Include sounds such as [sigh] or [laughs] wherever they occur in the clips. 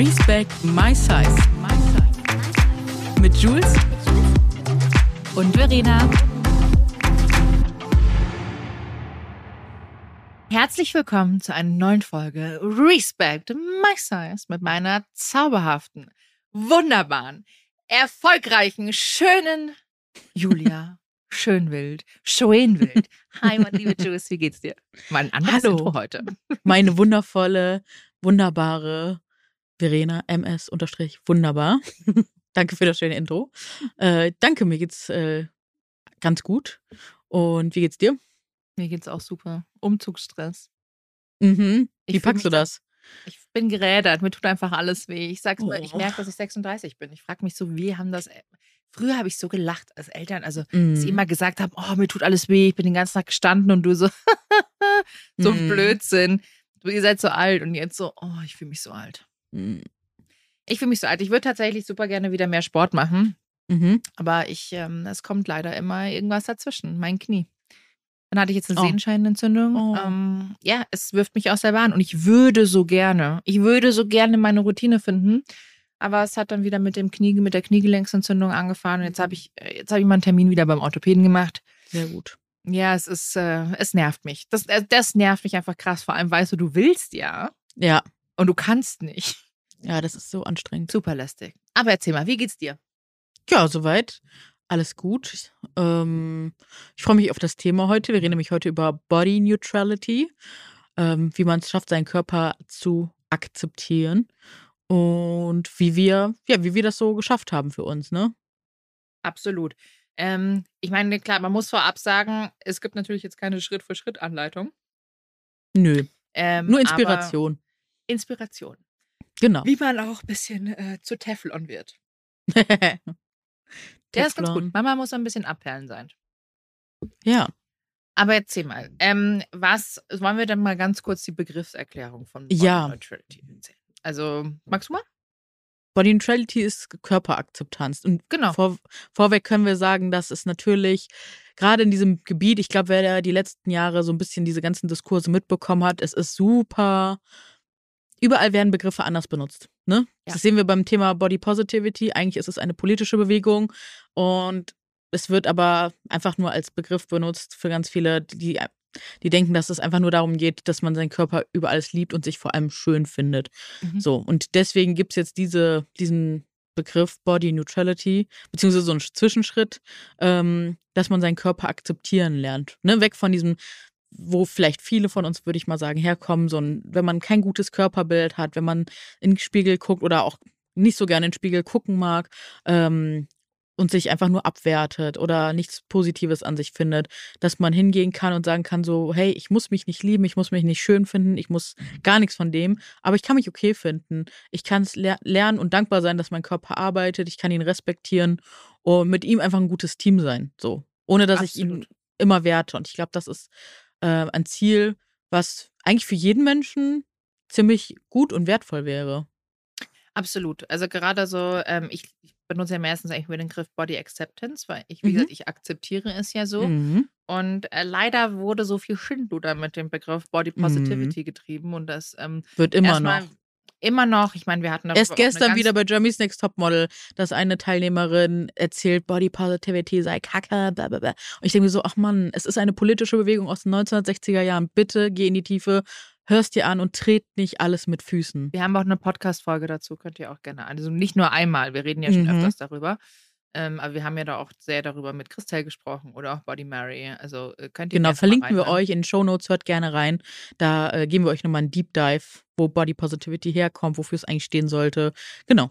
Respect My Size. Mit Jules und Verena. Herzlich willkommen zu einer neuen Folge Respect My Size mit meiner zauberhaften, wunderbaren, erfolgreichen, schönen Julia [laughs] Schönwild, Schönwild. Hi, mein liebe Jules, wie geht's dir? Mein anderes Hallo. Intro heute. Meine wundervolle, wunderbare Verena MS unterstrich wunderbar. [laughs] danke für das schöne Intro. Äh, danke, mir geht's äh, ganz gut. Und wie geht's dir? Mir geht's auch super. Umzugsstress. Mhm. Ich Wie fühl packst du das? Ich bin gerädert, mir tut einfach alles weh. Ich sag's mal, ich Oh. merke, dass ich 36 bin. Ich frage mich so, wie haben das. Früher habe ich so gelacht als Eltern, also dass sie Mhm. immer gesagt haben, oh, mir tut alles weh, ich bin den ganzen Tag gestanden und du so, [laughs] so Mhm. Blödsinn. Du, ihr seid so alt und jetzt so, oh, ich fühle mich so alt. Mhm. Ich fühle mich so alt. Ich würde tatsächlich super gerne wieder mehr Sport machen, Mhm. aber ich, ähm, es kommt leider immer irgendwas dazwischen, mein Knie. Dann hatte ich jetzt eine Oh. Sehenscheinentzündung. Oh. Ähm, ja, es wirft mich aus der Bahn und ich würde so gerne, ich würde so gerne meine Routine finden. Aber es hat dann wieder mit dem Knie, mit der Kniegelenksentzündung angefangen. Und jetzt habe ich, äh, jetzt habe ich mal einen Termin wieder beim Orthopäden gemacht. Sehr gut. Ja, es ist, äh, es nervt mich. Das, äh, das nervt mich einfach krass. Vor allem weißt du, du willst ja Ja, und du kannst nicht. ja, das ist so anstrengend. Super lästig. Aber erzähl mal, wie geht's dir? Ja, soweit. Alles gut. Ähm, ich freue mich auf das Thema heute. Wir reden nämlich heute über Body Neutrality, ähm, wie man es schafft, seinen Körper zu akzeptieren und wie wir, ja, wie wir das so geschafft haben für uns, ne? Absolut. Ähm, ich meine, klar, man muss vorab sagen, es gibt natürlich jetzt keine Schritt-für-Schritt-Anleitung. Nö, Ähm, nur Inspiration. Inspiration. Genau. Wie man auch ein bisschen äh, zu Teflon wird. [laughs] Der ist ganz Teflon. gut. Mama muss ein bisschen abperlen sein. Ja, Aber erzähl mal, ähm, was wollen wir dann mal ganz kurz die Begriffserklärung von Body Ja. Neutrality erzählen? Also, magst du mal? Body Neutrality ist Körperakzeptanz. Und Genau. vor, vorweg können wir sagen, dass es natürlich gerade in diesem Gebiet, ich glaube, wer da die letzten Jahre so ein bisschen diese ganzen Diskurse mitbekommen hat, es ist super. Überall werden Begriffe anders benutzt. Ne? Ja. Das sehen wir beim Thema Body Positivity. Eigentlich ist es eine politische Bewegung und es wird aber einfach nur als Begriff benutzt für ganz viele, die, die denken, dass es einfach nur darum geht, dass man seinen Körper über alles liebt und sich vor allem schön findet. Mhm. So, und deswegen gibt es jetzt diese, diesen Begriff Body Neutrality, beziehungsweise so einen Zwischenschritt, ähm, dass man seinen Körper akzeptieren lernt. Ne? Weg von diesem, wo vielleicht viele von uns, würde ich mal sagen, herkommen, so ein, wenn man kein gutes Körperbild hat, wenn man in den Spiegel guckt oder auch nicht so gerne in den Spiegel gucken mag, ähm, und sich einfach nur abwertet oder nichts Positives an sich findet, dass man hingehen kann und sagen kann so, hey, ich muss mich nicht lieben, ich muss mich nicht schön finden, ich muss gar nichts von dem, aber ich kann mich okay finden. Ich kann es ler lernen und dankbar sein, dass mein Körper arbeitet, ich kann ihn respektieren und mit ihm einfach ein gutes Team sein, so, ohne dass ich ihn Absolut. immer werte. Und ich glaube, das ist äh, ein Ziel, was eigentlich für jeden Menschen ziemlich gut und wertvoll wäre. Absolut. Also gerade so, ähm, ich, ich benutze ja meistens eigentlich nur den Begriff Body Acceptance, weil ich, wie Mhm. gesagt, ich akzeptiere es ja so. Mhm. Und äh, leider wurde so viel Schindluder mit dem Begriff Body Mhm. Positivity getrieben und das ähm, Wird immer noch. Immer noch. Ich meine, wir hatten Erst gestern wieder bei Jeremy's Next Topmodel, dass eine Teilnehmerin erzählt, Body Positivity sei kacke, bla bla bla. Und ich denke mir so, ach Mann, es ist eine politische Bewegung aus den 1960er Jahren. Bitte geh in die Tiefe, hörst dir an und tret nicht alles mit Füßen. Wir haben auch eine Podcast-Folge dazu, könnt ihr auch gerne. Also nicht nur einmal, wir reden ja schon Mhm. öfters darüber. Ähm, aber wir haben ja da auch sehr darüber mit Christelle gesprochen oder auch Body Mary. Also äh, könnt ihr Genau, verlinken wir euch in den Show Notes, hört gerne rein. Da äh, geben wir euch nochmal einen Deep Dive, wo Body Positivity herkommt, wofür es eigentlich stehen sollte. Genau.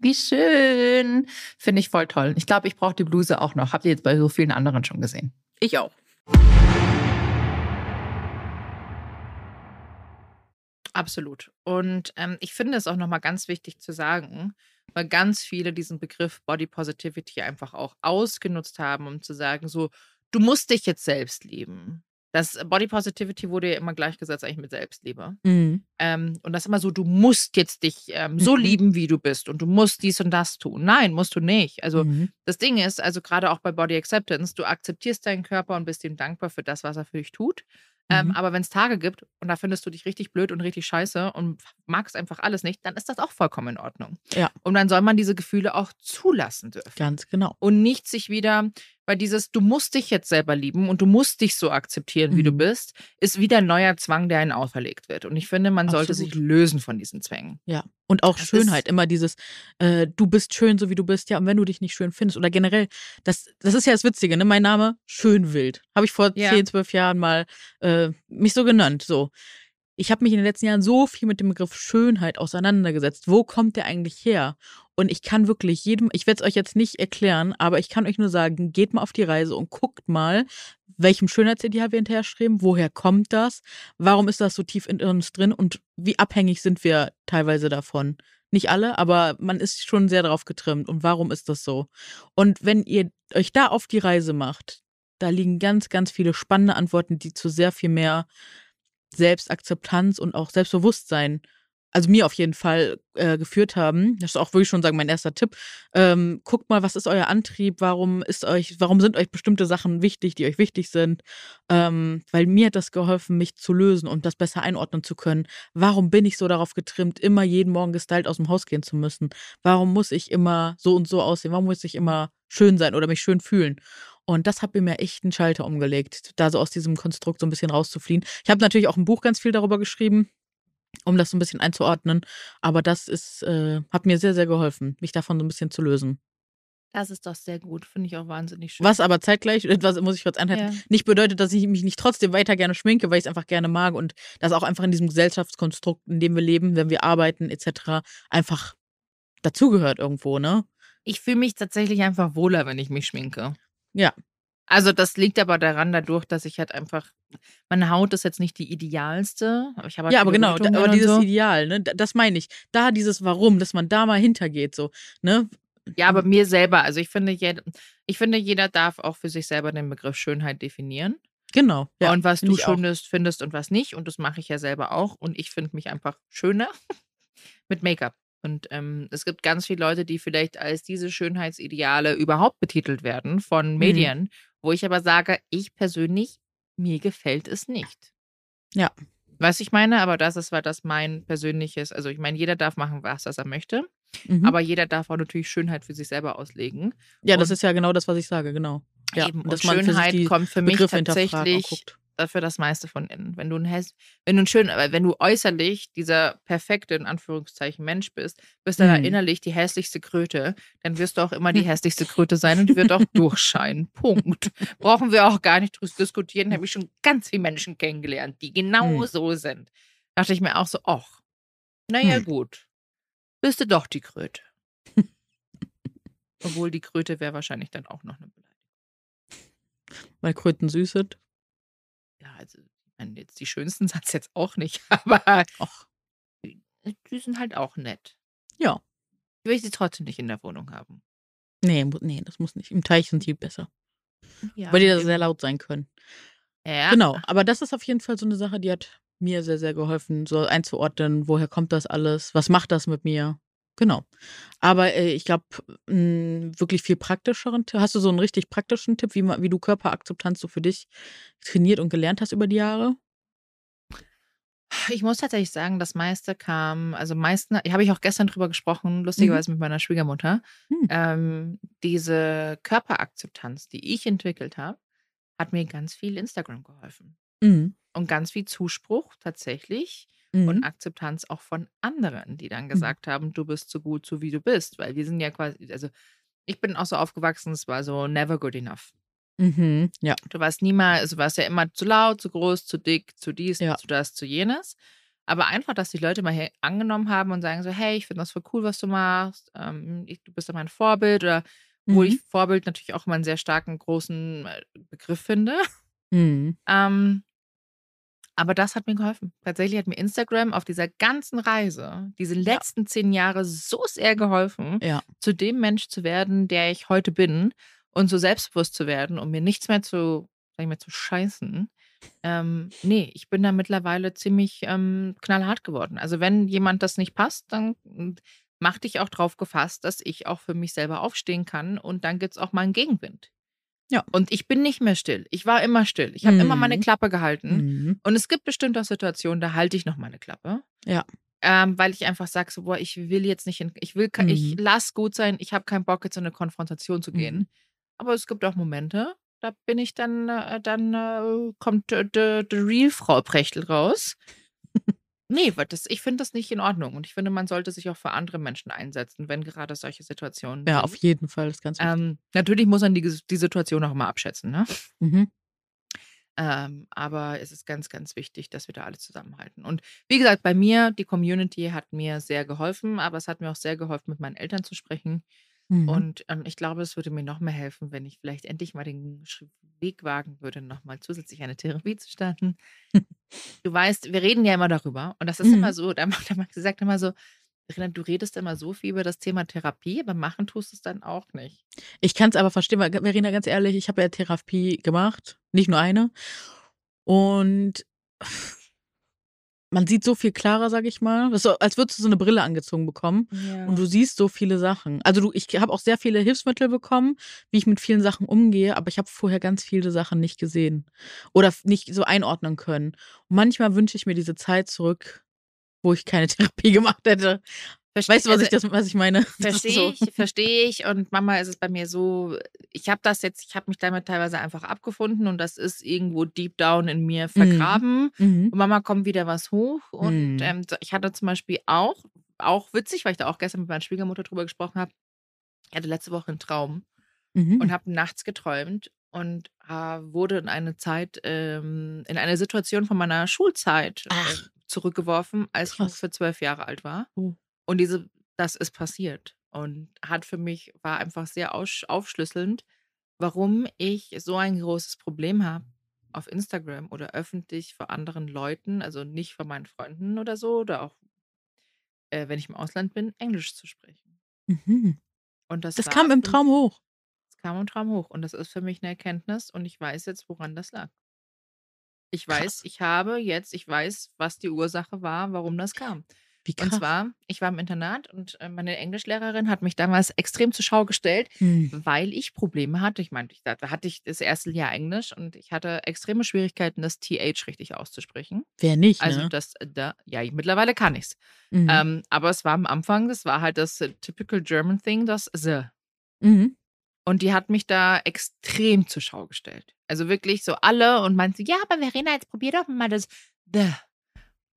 Wie schön. Finde ich voll toll. Ich glaube, ich brauche die Bluse auch noch. Habt ihr jetzt bei so vielen anderen schon gesehen? Ich auch. Absolut. Und ähm, ich finde es auch nochmal ganz wichtig zu sagen, weil ganz viele diesen Begriff Body Positivity einfach auch ausgenutzt haben, um zu sagen, so, du musst dich jetzt selbst lieben. Das Body Positivity wurde ja immer gleichgesetzt eigentlich mit Selbstliebe. Mhm. Ähm, und das ist immer so, du musst jetzt dich ähm, so mhm. lieben, wie du bist und du musst dies und das tun. Nein, musst du nicht. Also mhm. das Ding ist, also gerade auch bei Body Acceptance, du akzeptierst deinen Körper und bist ihm dankbar für das, was er für dich tut. Ähm, mhm. aber wenn es Tage gibt und da findest du dich richtig blöd und richtig scheiße und magst einfach alles nicht, dann ist das auch vollkommen in Ordnung. Ja. Und dann soll man diese Gefühle auch zulassen dürfen. Ganz genau. Und nicht sich wieder weil dieses, du musst dich jetzt selber lieben und du musst dich so akzeptieren, wie mhm. du bist, ist wieder ein neuer Zwang, der einen auferlegt wird. Und ich finde, man Absolut. sollte sich lösen von diesen Zwängen. Ja. Und auch das Schönheit, immer dieses, äh, du bist schön, so wie du bist, ja, und wenn du dich nicht schön findest, oder generell, das, das ist ja das Witzige, ne? Mein Name, Schönwild. Habe ich vor ja. 10, 12 Jahren mal äh, mich so genannt. So ich habe mich in den letzten Jahren so viel mit dem Begriff Schönheit auseinandergesetzt. Wo kommt der eigentlich her? Und ich kann wirklich jedem, ich werde es euch jetzt nicht erklären, aber ich kann euch nur sagen, geht mal auf die Reise und guckt mal, welchem Schönheitsideal wir hinterherstreben, woher kommt das, warum ist das so tief in uns drin und wie abhängig sind wir teilweise davon. Nicht alle, aber man ist schon sehr darauf getrimmt. Und warum ist das so? Und wenn ihr euch da auf die Reise macht, da liegen ganz, ganz viele spannende Antworten, die zu sehr viel mehr Selbstakzeptanz und auch Selbstbewusstsein, also mir auf jeden Fall äh, geführt haben. Das ist auch wirklich schon sagen mein erster Tipp. Ähm, guckt mal, was ist euer Antrieb? Warum ist euch, warum sind euch bestimmte Sachen wichtig, die euch wichtig sind? Ähm, weil mir hat das geholfen, mich zu lösen und das besser einordnen zu können. Warum bin ich so darauf getrimmt, immer jeden Morgen gestylt aus dem Haus gehen zu müssen? Warum muss ich immer so und so aussehen? Warum muss ich immer schön sein oder mich schön fühlen? Und das hat mir echt einen Schalter umgelegt, da so aus diesem Konstrukt so ein bisschen rauszufliehen. Ich habe natürlich auch ein Buch ganz viel darüber geschrieben, um das so ein bisschen einzuordnen. Aber das ist, äh, hat mir sehr, sehr geholfen, mich davon so ein bisschen zu lösen. Das ist doch sehr gut, finde ich auch wahnsinnig schön. Was aber zeitgleich, etwas muss ich kurz anhalten, ja. nicht bedeutet, dass ich mich nicht trotzdem weiter gerne schminke, weil ich es einfach gerne mag und das auch einfach in diesem Gesellschaftskonstrukt, in dem wir leben, wenn wir arbeiten etc., einfach dazugehört irgendwo, ne? Ich fühle mich tatsächlich einfach wohler, wenn ich mich schminke. Ja. Also das liegt aber daran dadurch, dass ich halt einfach meine Haut ist jetzt nicht die idealste, aber ich habe halt Ja, aber genau, da, aber dieses so. Ideal, ne, das meine ich. Da dieses Warum, dass man da mal hintergeht so, ne? Ja, aber mir selber, also ich finde, jeder, ich finde, jeder darf auch für sich selber den Begriff Schönheit definieren. Genau. Ja, und was du schönes findest und was nicht. Und das mache ich ja selber auch. Und ich finde mich einfach schöner [laughs] mit Make-up. Und ähm, es gibt ganz viele Leute, die vielleicht als diese Schönheitsideale überhaupt betitelt werden von mhm. Medien, mhm. wo ich aber sage, ich persönlich, mir gefällt es nicht. Ja. Was ich meine, aber das ist, weil das mein persönliches, also ich meine, jeder darf machen, was, was er möchte, mhm. aber jeder darf auch natürlich Schönheit für sich selber auslegen. Ja, und das ist ja genau das, was ich sage, genau. Ja, eben, und Schönheit kommt für mich Begriffe tatsächlich dafür das meiste von innen. Wenn du ein Häs wenn du ein schön, wenn du äußerlich dieser perfekte, in Anführungszeichen, Mensch bist, bist du mhm. innerlich die hässlichste Kröte, dann wirst du auch immer die [laughs] hässlichste Kröte sein und die wird auch durchscheinen. Punkt. Brauchen wir auch gar nicht drüber diskutieren. Da habe ich schon ganz viele Menschen kennengelernt, die genau mhm. so sind. Da dachte ich mir auch so, ach, naja, mhm. gut. Bist du doch die Kröte. [laughs] Obwohl die Kröte wäre wahrscheinlich dann auch noch eine Beleidigung. Weil Kröten süß sind? Ja, also jetzt die schönsten [laughs] sind es jetzt auch nicht, [laughs] aber Och. die sind halt auch nett. Ja. Ich will sie trotzdem nicht in der Wohnung haben. Nee, nee, das muss nicht. Im Teich sind die besser. Ja, weil die da sehr laut sein können. ja. Genau, aber das ist auf jeden Fall so eine Sache, die hat mir sehr, sehr geholfen, so einzuordnen, woher kommt das alles, was macht das mit mir. Genau. Aber äh, ich glaube, wirklich viel praktischeren Tipp. Hast du so einen richtig praktischen Tipp, wie, wie du Körperakzeptanz so für dich trainiert und gelernt hast über die Jahre? Ich muss tatsächlich sagen, das meiste kam, also meisten, habe ich auch gestern drüber gesprochen, lustigerweise mit meiner Schwiegermutter. Hm. Ähm, diese Körperakzeptanz, die ich entwickelt habe, hat mir ganz viel Instagram geholfen. Mhm. Und ganz viel Zuspruch tatsächlich Mhm. und Akzeptanz auch von anderen, die dann gesagt haben, du bist so gut, so wie du bist. Weil wir sind ja quasi, also ich bin auch so aufgewachsen, es war so never good enough. Mhm. Ja. Du warst niemals, also du warst ja immer zu laut, zu groß, zu dick, zu dies, Ja. zu das, zu jenes. Aber einfach, dass die Leute mal hier angenommen haben und sagen so, hey, ich finde das voll cool, was du machst. Ähm, ich, du bist ja mein Vorbild. Oder wo Mhm. ich Vorbild natürlich auch immer einen sehr starken, großen äh, Begriff finde. Mhm. Ähm, aber das hat mir geholfen. Tatsächlich hat mir Instagram auf dieser ganzen Reise, diese letzten zehn Jahre, so sehr geholfen, Ja. zu dem Mensch zu werden, der ich heute bin und so selbstbewusst zu werden und mir nichts mehr zu, sag ich mal, zu scheißen. Ähm, nee, ich bin da mittlerweile ziemlich ähm, knallhart geworden. Also wenn jemand das nicht passt, dann mach dich auch drauf gefasst, dass ich auch für mich selber aufstehen kann und dann gibt es auch mal einen Gegenwind. Ja. Und ich bin nicht mehr still. Ich war immer still. Ich habe immer meine Mhm. Klappe gehalten. Mhm. Und es gibt bestimmt auch Situationen, da halte ich noch meine Klappe. Ja. Ähm, weil ich einfach sage, so, boah, ich will jetzt nicht, in, ich will, ke- ich Mhm. lass gut sein, ich habe keinen Bock, jetzt in eine Konfrontation zu gehen. Mhm. Aber es gibt auch Momente, da bin ich dann, äh, dann äh, kommt äh, Real Frau Prechtel raus. Nee, weil das, ich finde das nicht in Ordnung. Und ich finde, man sollte sich auch für andere Menschen einsetzen, wenn gerade solche Situationen Ja, sind. auf jeden Fall. Das ist ganz wichtig. Ähm, natürlich muss man die, die Situation auch immer abschätzen, ne? Mhm. Ähm, aber es ist ganz, ganz wichtig, dass wir da alle zusammenhalten. Und wie gesagt, bei mir, die Community hat mir sehr geholfen, aber es hat mir auch sehr geholfen, mit meinen Eltern zu sprechen. Mhm. Und ähm, ich glaube, es würde mir noch mehr helfen, wenn ich vielleicht endlich mal den Weg wagen würde, nochmal zusätzlich eine Therapie zu starten. [laughs] Du weißt, wir reden ja immer darüber. Und das ist immer Mhm. so, da macht der Max gesagt immer so, du redest immer so viel über das Thema Therapie, aber machen tust du es dann auch nicht. Ich kann es aber verstehen, weil, Verena, ganz ehrlich, ich habe ja Therapie gemacht, nicht nur eine. Und man sieht so viel klarer, sag ich mal. Das ist so, als würdest du so eine Brille angezogen bekommen. Ja. Und du siehst so viele Sachen. Also du, ich habe auch sehr viele Hilfsmittel bekommen, wie ich mit vielen Sachen umgehe, aber ich habe vorher ganz viele Sachen nicht gesehen oder nicht so einordnen können. Und manchmal wünsche ich mir diese Zeit zurück, wo ich keine [laughs] Therapie gemacht hätte. Weißt du, was Also, ich das, was ich meine? [laughs] Verstehe so. ich, verstehe ich. Und Mama ist es bei mir so, ich habe das jetzt, ich habe mich damit teilweise einfach abgefunden und das ist irgendwo deep down in mir vergraben. Mhm. Und Mama kommt wieder was hoch. Und Mhm. ähm, ich hatte zum Beispiel auch, auch witzig, weil ich da auch gestern mit meiner Schwiegermutter drüber gesprochen habe. Ich hatte letzte Woche einen Traum Mhm. und habe nachts geträumt und äh, wurde in eine Zeit, ähm, in eine Situation von meiner Schulzeit äh, zurückgeworfen, als ich Krass. ungefähr zwölf Jahre alt war. Oh. Und diese, das ist passiert. Und hat für mich, war einfach sehr aufschlüsselnd, warum ich so ein großes Problem habe, auf Instagram oder öffentlich vor anderen Leuten, also nicht vor meinen Freunden oder so, oder auch äh, wenn ich im Ausland bin, Englisch zu sprechen. Mhm. Und das, Das kam im Traum hoch. Das kam im Traum hoch. Und das ist für mich eine Erkenntnis und ich weiß jetzt, woran das lag. Ich weiß, Krass. ich habe jetzt, ich weiß, was die Ursache war, warum das kam. Wie krass. Und zwar, ich war im Internat und äh, meine Englischlehrerin hat mich damals extrem zur Schau gestellt, Mhm. weil ich Probleme hatte. Ich meine, ich, da hatte ich das erste Jahr Englisch und ich hatte extreme Schwierigkeiten, das TH richtig auszusprechen. Wer nicht, Also ne? das, äh, da, ja, ich- mittlerweile kann ich's. Mhm. Ähm, aber es war am Anfang, das war halt das äh, typical German thing, das the. Mhm. Und die hat mich da extrem zur Schau gestellt. Also wirklich so alle und meinte, ja, aber Verena, jetzt probier doch mal das the.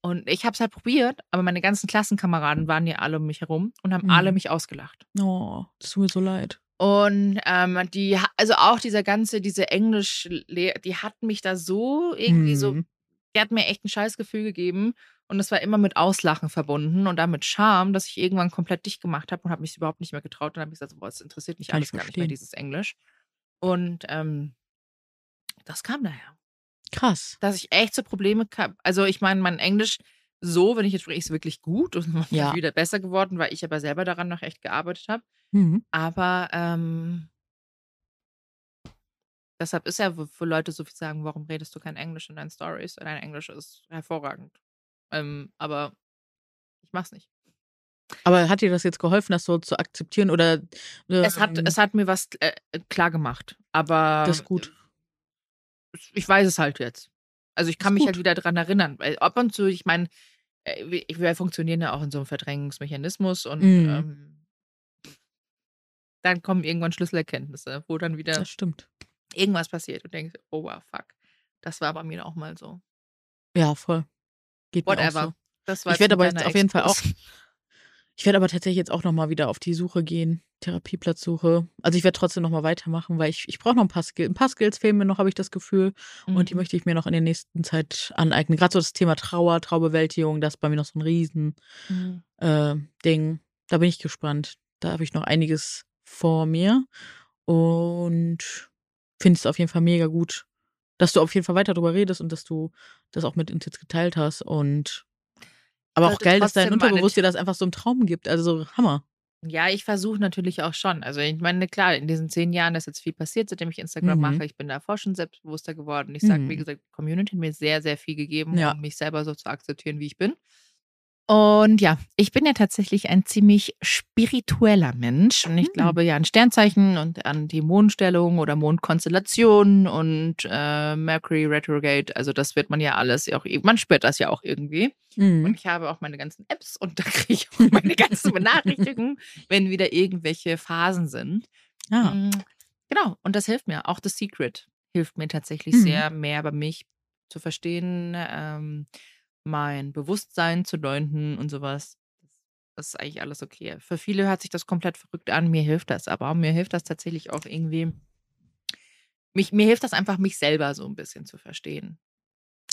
Und ich habe es halt probiert, aber meine ganzen Klassenkameraden waren ja alle um mich herum und haben Mhm. alle mich ausgelacht. Oh, das tut mir so leid. Und ähm, die, also auch dieser ganze, diese Englisch, die hat mich da so irgendwie so, Mhm. die hat mir echt ein scheiß Gefühl gegeben. Und es war immer mit Auslachen verbunden und damit Scham, dass ich irgendwann komplett dicht gemacht habe und habe mich überhaupt nicht mehr getraut. Und habe ich gesagt, boah, es interessiert mich Kann alles gar nicht mehr, dieses Englisch. Und ähm, das kam daher Krass. dass ich echt so Probleme habe. Also ich meine, mein Englisch so, wenn ich jetzt spreche, ist wirklich gut und [laughs] Ja. wieder besser geworden, weil ich aber selber daran noch echt gearbeitet habe. Mhm. Aber ähm, Deshalb ist ja, wo, wo Leute so viel sagen, warum redest du kein Englisch in deinen Stories? Dein Englisch ist hervorragend. Ähm, aber ich mach's nicht. Aber hat dir das jetzt geholfen, das so zu akzeptieren oder? Ähm, es hat, es hat mir was äh, klar gemacht. Aber das ist gut. Ich weiß es halt jetzt. Also ich kann mich halt wieder dran erinnern. Weil ab und zu, ich meine, äh, wir, funktionieren ja auch in so einem Verdrängungsmechanismus und Mhm. ähm, dann kommen irgendwann Schlüsselerkenntnisse, wo dann wieder irgendwas passiert und denkst, oh wow, fuck. Das war bei mir auch mal so. Ja, voll. Geht mir auch Whatever. so. Ich werde aber jetzt auf jeden Fall auch. Ich werde aber tatsächlich jetzt auch nochmal wieder auf die Suche gehen, Therapieplatzsuche. Also ich werde trotzdem nochmal weitermachen, weil ich, ich brauche noch ein paar Skills. Ein paar Skills fehlen mir noch, habe ich das Gefühl. Und die Mhm. möchte ich mir noch in der nächsten Zeit aneignen. Gerade so das Thema Trauer, Traubewältigung, das ist bei mir noch so ein Riesen Mhm. äh, Ding. Da bin ich gespannt. Da habe ich noch einiges vor mir. Und finde es auf jeden Fall mega gut, dass du auf jeden Fall weiter darüber redest und dass du das auch mit uns jetzt geteilt hast. Und aber auch geil, dass dein Unterbewusst dir das einfach so im Traum gibt. Also Hammer. Ja, ich versuche natürlich auch schon. Also ich meine, klar, in diesen zehn Jahren ist jetzt viel passiert, seitdem ich Instagram Mhm. mache. Ich bin davor schon selbstbewusster geworden. Ich sage, wie Mhm. gesagt, die Community hat mir sehr, sehr viel gegeben, Ja. um mich selber so zu akzeptieren, wie ich bin. Und ja, ich bin ja tatsächlich ein ziemlich spiritueller Mensch und ich Hm. glaube ja an Sternzeichen und an die Mondstellung oder Mondkonstellation und äh, Mercury Retrograde. Also das wird man ja alles, auch, man spürt das ja auch irgendwie. Und Mhm. ich habe auch meine ganzen Apps und [laughs] da kriege ich auch meine ganzen [laughs] Benachrichtigungen, wenn wieder irgendwelche Phasen sind. Ja. Mm, Genau, und das hilft mir. Auch das Secret hilft mir tatsächlich Mhm. sehr, mehr über mich zu verstehen, ähm, mein Bewusstsein zu deuten und sowas. Das ist eigentlich alles okay. Für viele hört sich das komplett verrückt an. Mir hilft das, aber mir hilft das tatsächlich auch irgendwie. Mich, mir hilft das einfach, mich selber so ein bisschen zu verstehen.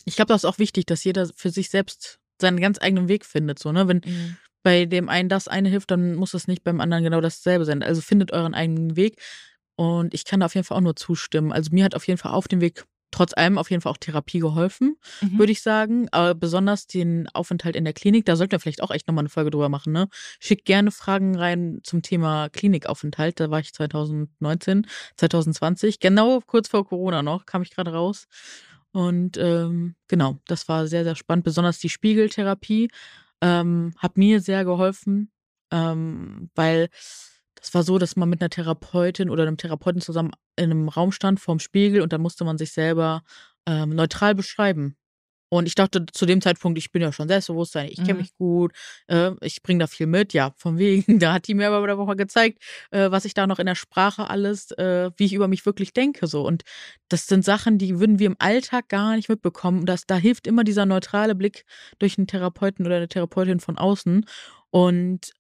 Ich glaube, das ist auch wichtig, dass jeder für sich selbst seinen ganz eigenen Weg findet. So, ne? Wenn Mhm. bei dem einen das eine hilft, dann muss es nicht beim anderen genau dasselbe sein. Also findet euren eigenen Weg. Und ich kann da auf jeden Fall auch nur zustimmen. Also mir hat auf jeden Fall auf dem Weg trotz allem auf jeden Fall auch Therapie geholfen, Mhm. würde ich sagen. Aber besonders den Aufenthalt in der Klinik, da sollten wir vielleicht auch echt nochmal eine Folge drüber machen. Ne? Schickt gerne Fragen rein zum Thema Klinikaufenthalt. Da war ich 2019, 2020, genau kurz vor Corona noch, kam ich gerade raus. Und ähm, genau, das war sehr, sehr spannend. Besonders die Spiegeltherapie ähm, hat mir sehr geholfen, ähm, weil das war so, dass man mit einer Therapeutin oder einem Therapeuten zusammen in einem Raum stand vorm Spiegel und dann musste man sich selber ähm, neutral beschreiben. Und ich dachte zu dem Zeitpunkt, ich bin ja schon Selbstbewusstsein, ich kenne Mhm. mich gut, äh, ich bringe da viel mit. Ja, von wegen. [laughs] Da hat die mir aber auch mal gezeigt, äh, was ich da noch in der Sprache alles, äh, wie ich über mich wirklich denke. So. Und das sind Sachen, die würden wir im Alltag gar nicht mitbekommen. Und das, da hilft immer dieser neutrale Blick durch einen Therapeuten oder eine Therapeutin von außen. Und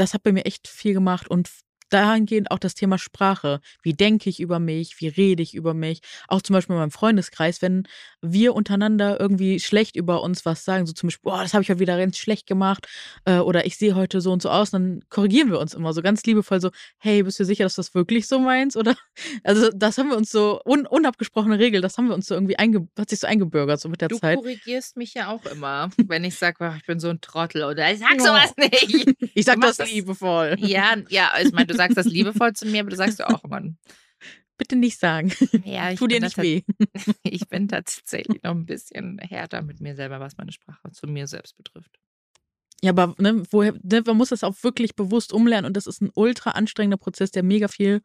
das hat bei mir echt viel gemacht. Und dahingehend auch das Thema Sprache. Wie denke ich über mich? Wie rede ich über mich? Auch zum Beispiel in meinem Freundeskreis, wenn wir untereinander irgendwie schlecht über uns was sagen, so zum Beispiel, boah, das habe ich heute wieder ganz schlecht gemacht äh, oder ich sehe heute so und so aus, dann korrigieren wir uns immer so ganz liebevoll so, hey, bist du sicher, dass du das wirklich so meinst? Oder [laughs] also das haben wir uns so un unabgesprochene Regel, das haben wir uns so irgendwie einge hat sich so eingebürgert so mit der Du Zeit. korrigierst mich ja auch immer, wenn ich sage, ich bin so ein Trottel oder ich sag sowas nicht. [laughs] Ich sag Du das das- liebevoll. Ja, ja, ich meine, du sagst das liebevoll zu mir, aber du sagst ja auch immer. [laughs] Bitte nicht sagen. Ja, Tu dir nicht weh. [laughs] Ich bin tatsächlich noch ein bisschen härter mit mir selber, was meine Sprache zu mir selbst betrifft. Ja, aber ne, woher, ne, man muss das auch wirklich bewusst umlernen und das ist ein ultra anstrengender Prozess, der mega viel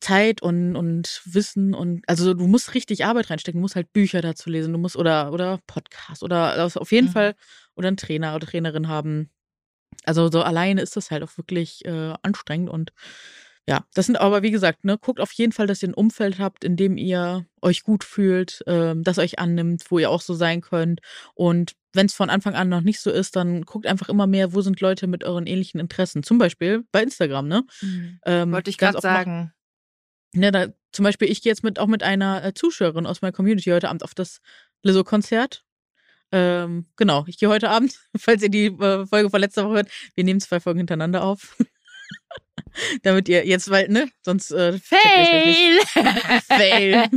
Zeit und, und Wissen und also du musst richtig Arbeit reinstecken, du musst halt Bücher dazu lesen, du musst oder oder Podcast oder also auf jeden Mhm. Fall oder einen Trainer oder Trainerin haben. Also so alleine ist das halt auch wirklich äh, anstrengend und ja, das sind aber wie gesagt, ne, guckt auf jeden Fall, dass ihr ein Umfeld habt, in dem ihr euch gut fühlt, ähm, das euch annimmt, wo ihr auch so sein könnt und wenn es von Anfang an noch nicht so ist, dann guckt einfach immer mehr, wo sind Leute mit euren ähnlichen Interessen. Zum Beispiel bei Instagram, ne? Ähm, Wollte ich gerade sagen. Ne, da, zum Beispiel, ich gehe jetzt mit, auch mit einer äh, Zuschauerin aus meiner Community heute Abend auf das Lizzo-Konzert. Ähm, genau, ich gehe heute Abend, [laughs] falls ihr die äh, Folge von letzter Woche hört, wir nehmen zwei Folgen hintereinander auf. [laughs] Damit ihr jetzt, weil, ne, sonst äh. Fail! [laughs] Fail.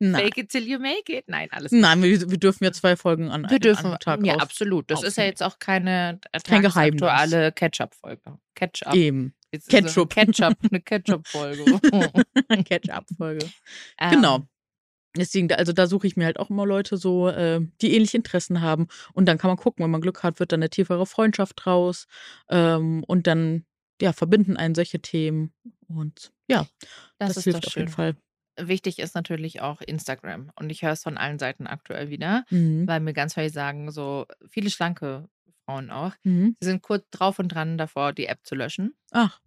Fake it till you make it. Nein, alles gut. Nein, wir, wir dürfen ja zwei Folgen an, Wir einem- dürfen, an Tag ja, auf- absolut. Das ist ja aufnehmen. jetzt auch keine Kein Geheimnis. aktuelle Catch-up-Folge. Catch-up. Eben. Jetzt ist so Ketchup. Ketchup, eine Ketchup-Folge. Catch-up-Folge. Ähm, Genau. Deswegen, also da suche ich mir halt auch immer Leute so, äh, die ähnliche Interessen haben. Und dann kann man gucken, wenn man Glück hat, wird dann eine tiefere Freundschaft draus. Ähm, und dann, ja, verbinden einen solche Themen. Und ja, Das, das, ist hilft doch auf jeden schön. Fall. Wichtig ist natürlich auch Instagram. Und ich höre es von allen Seiten aktuell wieder, Mhm. weil mir ganz viele sagen, so viele schlanke Frauen auch, Mhm. sie sind kurz drauf und dran davor, die App zu löschen, Ach.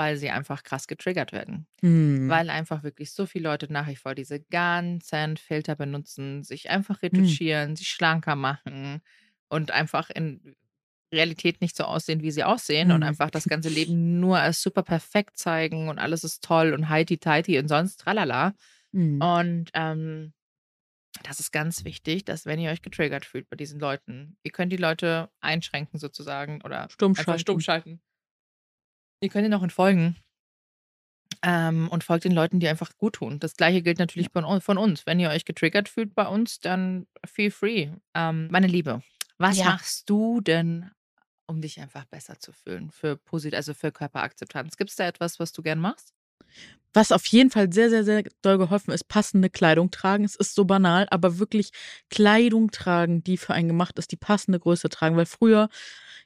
Weil sie einfach krass getriggert werden. Mhm. Weil einfach wirklich so viele Leute nach wie vor diese ganzen Filter benutzen, sich Hm. einfach retuschieren, sich schlanker machen und einfach in Realität nicht so aussehen, wie sie aussehen und Mhm. einfach das ganze Leben nur als super perfekt zeigen und alles ist toll und heiti-teiti und sonst tralala. Mhm. Und ähm, das ist ganz wichtig, dass wenn ihr euch getriggert fühlt bei diesen Leuten, ihr könnt die Leute einschränken sozusagen oder Stumm einfach schalten. stumm schalten. Ihr könnt ihnen auch entfolgen. Ähm, und folgt den Leuten, die einfach gut tun. Das gleiche gilt natürlich von, von uns. Wenn ihr euch getriggert fühlt bei uns, dann feel free. Ähm, meine Liebe, was Ja. machst du denn, um dich einfach besser zu fühlen? Für Posit also für Körperakzeptanz. Gibt es da etwas, was du gern machst? Was auf jeden Fall sehr, sehr, sehr doll geholfen ist, passende Kleidung tragen. Es ist so banal, aber wirklich Kleidung tragen, die für einen gemacht ist, die passende Größe tragen. Weil früher,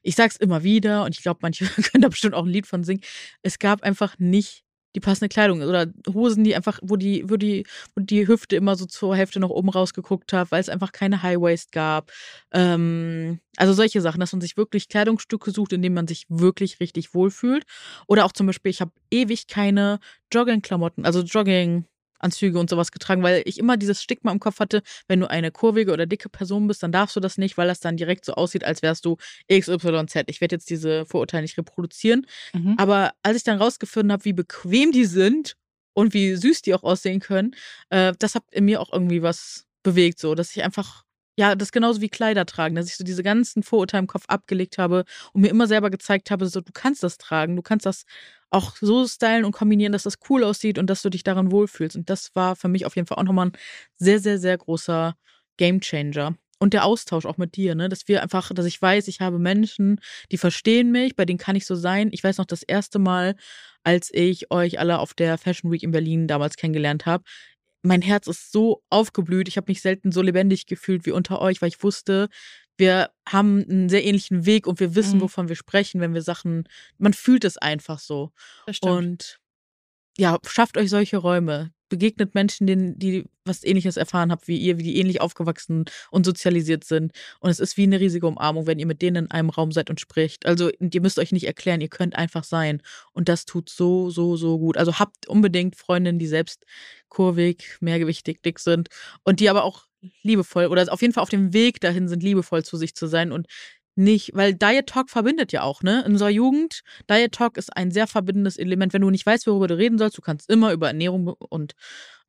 ich sag's immer wieder, und ich glaube, manche [laughs] können da bestimmt auch ein Lied von singen, es gab einfach nicht die passende Kleidung oder Hosen, die einfach, wo die, wo die, wo die Hüfte immer so zur Hälfte nach oben rausgeguckt hat, weil es einfach keine High Waist gab. Ähm, also solche Sachen, dass man sich wirklich Kleidungsstücke sucht, in denen man sich wirklich richtig wohlfühlt. Oder auch zum Beispiel, ich habe ewig keine Jogging-Klamotten, also Jogging-Anzüge und sowas getragen, weil ich immer dieses Stigma im Kopf hatte, wenn du eine kurvige oder dicke Person bist, dann darfst du das nicht, weil das dann direkt so aussieht, als wärst du XYZ. Ich werde jetzt diese Vorurteile nicht reproduzieren. Mhm. Aber als ich dann rausgefunden habe, wie bequem die sind und wie süß die auch aussehen können, äh, das hat in mir auch irgendwie was bewegt, so, dass ich einfach, ja, das genauso wie Kleider tragen, dass ich so diese ganzen Vorurteile im Kopf abgelegt habe und mir immer selber gezeigt habe, so, du kannst das tragen, du kannst das auch so stylen und kombinieren, dass das cool aussieht und dass du dich daran wohlfühlst. Und das war für mich auf jeden Fall auch nochmal ein sehr, sehr, sehr großer Gamechanger. Und der Austausch auch mit dir, ne? Dass wir einfach, dass ich weiß, ich habe Menschen, die verstehen mich, bei denen kann ich so sein. Ich weiß noch das erste Mal, als ich euch alle auf der Fashion Week in Berlin damals kennengelernt habe. Mein Herz ist so aufgeblüht. Ich habe mich selten so lebendig gefühlt wie unter euch, weil ich wusste, wir haben einen sehr ähnlichen Weg und wir wissen, Mhm. wovon wir sprechen, wenn wir Sachen, man fühlt es einfach so. Das stimmt. Und ja, schafft euch solche Räume. Begegnet Menschen, denen, die was ähnliches erfahren habt wie ihr, wie die ähnlich aufgewachsen und sozialisiert sind. Und es ist wie eine riesige Umarmung, wenn ihr mit denen in einem Raum seid und spricht. Also ihr müsst euch nicht erklären, ihr könnt einfach sein. Und das tut so, so, so gut. Also habt unbedingt Freundinnen, die selbst kurvig, mehrgewichtig, dick sind und die aber auch liebevoll oder auf jeden Fall auf dem Weg dahin sind, liebevoll zu sich zu sein und nicht, weil Diet Talk verbindet ja auch, ne? In unserer Jugend, Diet Talk ist ein sehr verbindendes Element. Wenn du nicht weißt, worüber du reden sollst, du kannst immer über Ernährung und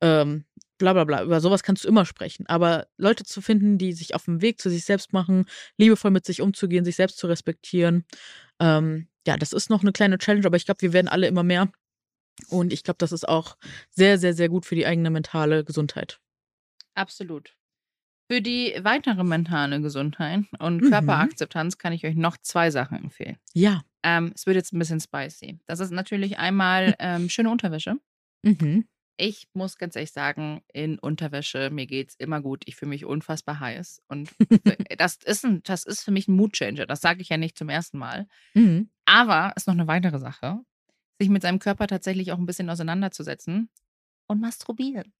ähm, bla bla bla, über sowas kannst du immer sprechen. Aber Leute zu finden, die sich auf dem Weg zu sich selbst machen, liebevoll mit sich umzugehen, sich selbst zu respektieren, ähm, ja, das ist noch eine kleine Challenge, aber ich glaube, wir werden alle immer mehr. Und ich glaube, das ist auch sehr, sehr, sehr gut für die eigene mentale Gesundheit. Absolut. Für die weitere mentale Gesundheit und Mhm. Körperakzeptanz kann ich euch noch zwei Sachen empfehlen. Ja. Ähm, es wird jetzt ein bisschen spicy. Das ist natürlich einmal ähm, schöne Unterwäsche. Mhm. Ich muss ganz ehrlich sagen, in Unterwäsche, mir geht's immer gut. Ich fühle mich unfassbar heiß. Und [laughs] das ist, ein, das ist für mich ein Moodchanger. Das sage ich ja nicht zum ersten Mal. Mhm. Aber ist noch eine weitere Sache, sich mit seinem Körper tatsächlich auch ein bisschen auseinanderzusetzen und masturbieren.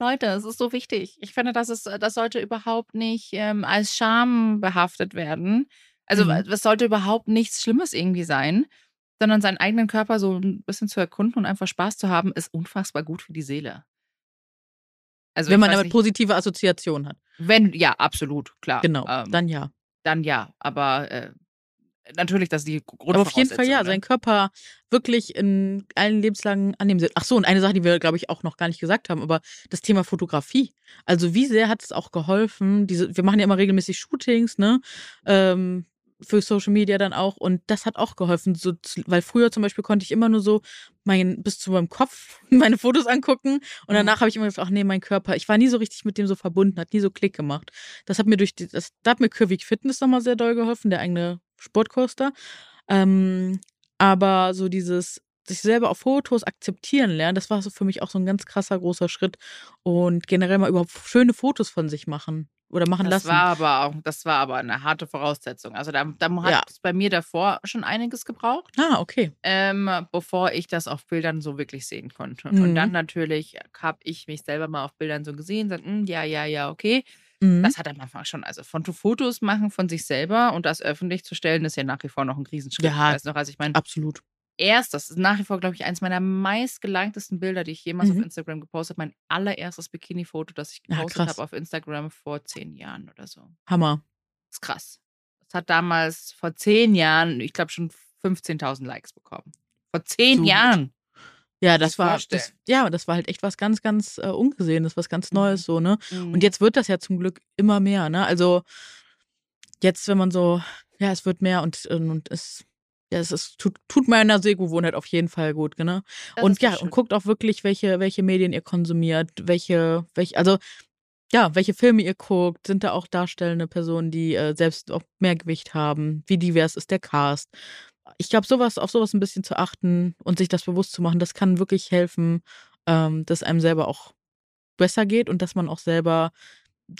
Leute, es ist so wichtig. Ich finde, das, ist, das sollte überhaupt nicht ähm, als Scham behaftet werden. Also Mhm. es sollte überhaupt nichts Schlimmes irgendwie sein, sondern seinen eigenen Körper so ein bisschen zu erkunden und einfach Spaß zu haben, ist unfassbar gut für die Seele. Also Wenn man damit nicht, positive Assoziationen hat. wenn, ja, absolut, klar. Genau, Ähm, dann ja. dann ja, aber äh, natürlich, dass die Grund auf jeden Fall ja, ne? seinen Körper wirklich in allen Lebenslagen annehmen. soll. Ach so, und eine Sache, die wir, glaube ich, auch noch gar nicht gesagt haben, aber das Thema Fotografie. Also wie sehr hat es auch geholfen? Diese, wir machen ja immer regelmäßig Shootings, ne? Ähm, für Social Media dann auch und das hat auch geholfen, so, weil früher zum Beispiel konnte ich immer nur so mein bis zu meinem Kopf [laughs] meine Fotos angucken und Mhm. danach habe ich immer gesagt, ach nee, mein Körper, ich war nie so richtig mit dem so verbunden, hat nie so Klick gemacht. Das hat mir durch die, das, da hat mir Curvy Fitness nochmal sehr doll geholfen, der eigene Sportkurs da. Ähm, Aber so dieses sich selber auf Fotos akzeptieren lernen, das war so für mich auch so ein ganz krasser großer Schritt. Und generell mal überhaupt schöne Fotos von sich machen oder machen Das lassen. war aber auch, das war aber eine harte Voraussetzung. Also da, da hat Ja. es bei mir davor schon einiges gebraucht, Ah, okay. ähm, bevor ich das auf Bildern so wirklich sehen konnte. Mhm. Und dann natürlich habe ich mich selber mal auf Bildern so gesehen, sagt, "Hm, ja, ja, ja, okay. Mhm. Das hat am Anfang schon, also von Fotos machen von sich selber und das öffentlich zu stellen, ist ja nach wie vor noch ein Riesenschritt. Ja. Ich noch, also ich meine, Absolut. erst, das ist nach wie vor, glaube ich, eins meiner meistgelangtesten Bilder, die ich jemals Mhm. auf Instagram gepostet habe. Mein allererstes Bikini-Foto, das ich Ja, gepostet krass. habe auf Instagram vor zehn Jahren oder so. Hammer. Das ist krass. Das hat damals vor zehn Jahren, ich glaube, schon 15.000 Likes bekommen. Vor zehn So. Jahren. Ja, das war das, ja, das war halt echt was ganz, ganz äh, Ungesehenes, was ganz Mhm. Neues so, ne? Mhm. Und jetzt wird das ja zum Glück immer mehr, ne? Also jetzt, wenn man so, ja, es wird mehr und, und es, ja, es ist, tut, tut meiner Sehgewohnheit auf jeden Fall gut, ne? Das und ja, schön. und guckt auch wirklich, welche, welche Medien ihr konsumiert, welche, welche, also ja, welche Filme ihr guckt, sind da auch darstellende Personen, die äh, selbst auch mehr Gewicht haben, wie divers ist der Cast. Ich glaube, sowas, auf sowas ein bisschen zu achten und sich das bewusst zu machen, das kann wirklich helfen, ähm, dass einem selber auch besser geht und dass man auch selber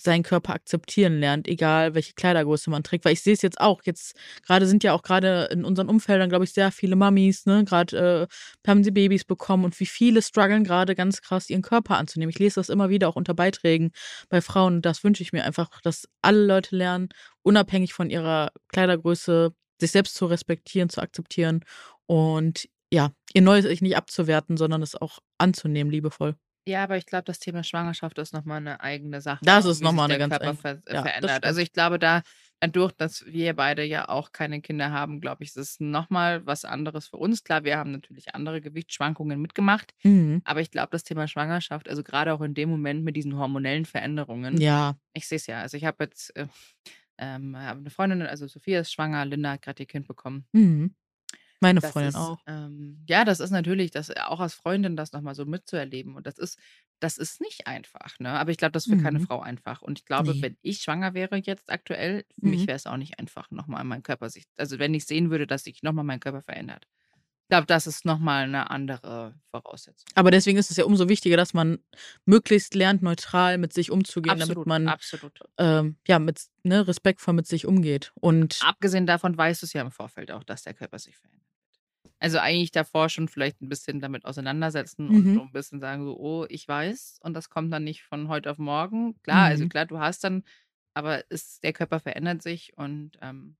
seinen Körper akzeptieren lernt, egal welche Kleidergröße man trägt. Weil ich sehe es jetzt auch. Jetzt gerade sind ja auch gerade in unseren Umfeldern, glaube ich, sehr viele Mamis, ne? Gerade äh, haben sie Babys bekommen und wie viele strugglen gerade ganz krass, ihren Körper anzunehmen. Ich lese das immer wieder auch unter Beiträgen bei Frauen. Das wünsche ich mir einfach, dass alle Leute lernen, unabhängig von ihrer Kleidergröße, sich selbst zu respektieren, zu akzeptieren und ja, ihr neues Ich nicht abzuwerten, sondern es auch anzunehmen, liebevoll. Ja, aber ich glaube, das Thema Schwangerschaft ist nochmal eine eigene Sache. Das und ist wie noch mal sich eine ganz Körper eigen- ver ja, verändert. Also ich glaube, da dadurch, dass wir beide ja auch keine Kinder haben, glaube ich, ist es nochmal was anderes für uns. Klar, wir haben natürlich andere Gewichtsschwankungen mitgemacht, Mhm. aber ich glaube, das Thema Schwangerschaft, also gerade auch in dem Moment mit diesen hormonellen Veränderungen, Ja, ich sehe es ja. Also ich habe jetzt äh, ähm, hab eine Freundin, also Sophia ist schwanger, Linda hat gerade ihr Kind bekommen. mhm. meine Das Freundin ist, auch. Ähm, ja, das ist natürlich, das auch als Freundin das nochmal so mitzuerleben. Und das ist, das ist nicht einfach, ne? Aber ich glaube, das ist für keine Mhm. Frau einfach. Und ich glaube, Nee. wenn ich schwanger wäre jetzt aktuell, für mich Mhm. wäre es auch nicht einfach, nochmal mein Körper sich, also wenn ich sehen würde, dass sich nochmal mein Körper verändert. Ich glaube, das ist nochmal eine andere Voraussetzung. Aber deswegen ist es ja umso wichtiger, dass man möglichst lernt, neutral mit sich umzugehen, damit Absolut, man absolut. ähm, ja mit ne, respektvoll mit sich umgeht. Und Abgesehen davon weißt du es ja im Vorfeld auch, dass der Körper sich verändert. Also eigentlich davor schon vielleicht ein bisschen damit auseinandersetzen und Mhm. so ein bisschen sagen, so, oh, ich weiß, und das kommt dann nicht von heute auf morgen. Klar, also Mhm. klar, du hast dann, aber ist, der Körper verändert sich und ähm.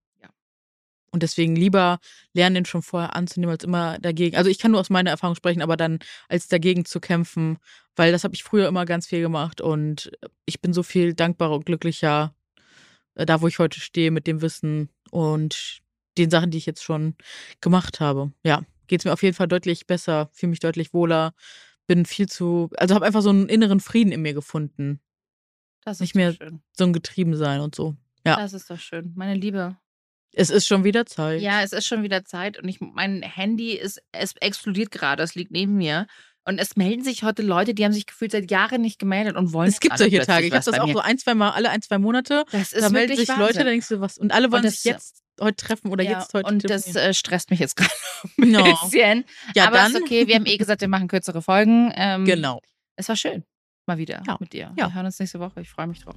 Und deswegen lieber lernen, den schon vorher anzunehmen, als immer dagegen. Also ich kann nur aus meiner Erfahrung sprechen, aber dann als dagegen zu kämpfen, weil das habe ich früher immer ganz viel gemacht und ich bin so viel dankbarer und glücklicher äh, da, wo ich heute stehe mit dem Wissen und den Sachen, die ich jetzt schon gemacht habe. Ja, geht es mir auf jeden Fall deutlich besser, fühle mich deutlich wohler, bin viel zu, also habe einfach so einen inneren Frieden in mir gefunden, Das ist Nicht mehr- schön. so ein Getriebensein und so. Ja. Das ist doch schön. Meine Liebe. Es ist schon wieder Zeit. Ja, es ist schon wieder Zeit und ich, mein Handy ist, es explodiert gerade, es liegt neben mir. Und es melden sich heute Leute, die haben sich gefühlt seit Jahren nicht gemeldet und wollen Es gibt solche Tage. Ich habe das auch mir. so ein, zwei Mal, alle ein, zwei Monate. Das ist da melden sich Leute, da Wahnsinn. denkst du was. Und alle wollen das- sich jetzt heute treffen oder ja, jetzt heute und das äh, stresst mich jetzt [laughs] gerade ein No. bisschen. Ja, Aber dann. ist okay, wir haben eh gesagt, wir machen kürzere Folgen. Ähm, Genau. Es war schön. Mal wieder Ja. mit dir. Ja. Wir hören uns nächste Woche. Ich freue mich drauf.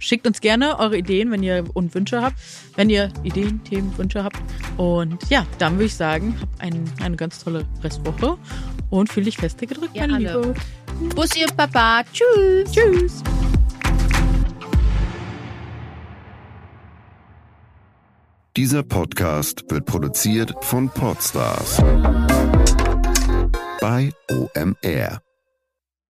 Schickt uns gerne eure Ideen, wenn ihr und Wünsche habt. Wenn ihr Ideen, Themen, Wünsche habt. Und ja, dann würde ich sagen, habt ein, eine ganz tolle Restwoche und fühl dich feste gedrückt, Ja, meine alle. Liebe. Bussi und Papa. Tschüss. Tschüss. Dieser Podcast wird produziert von Podstars bei OMR.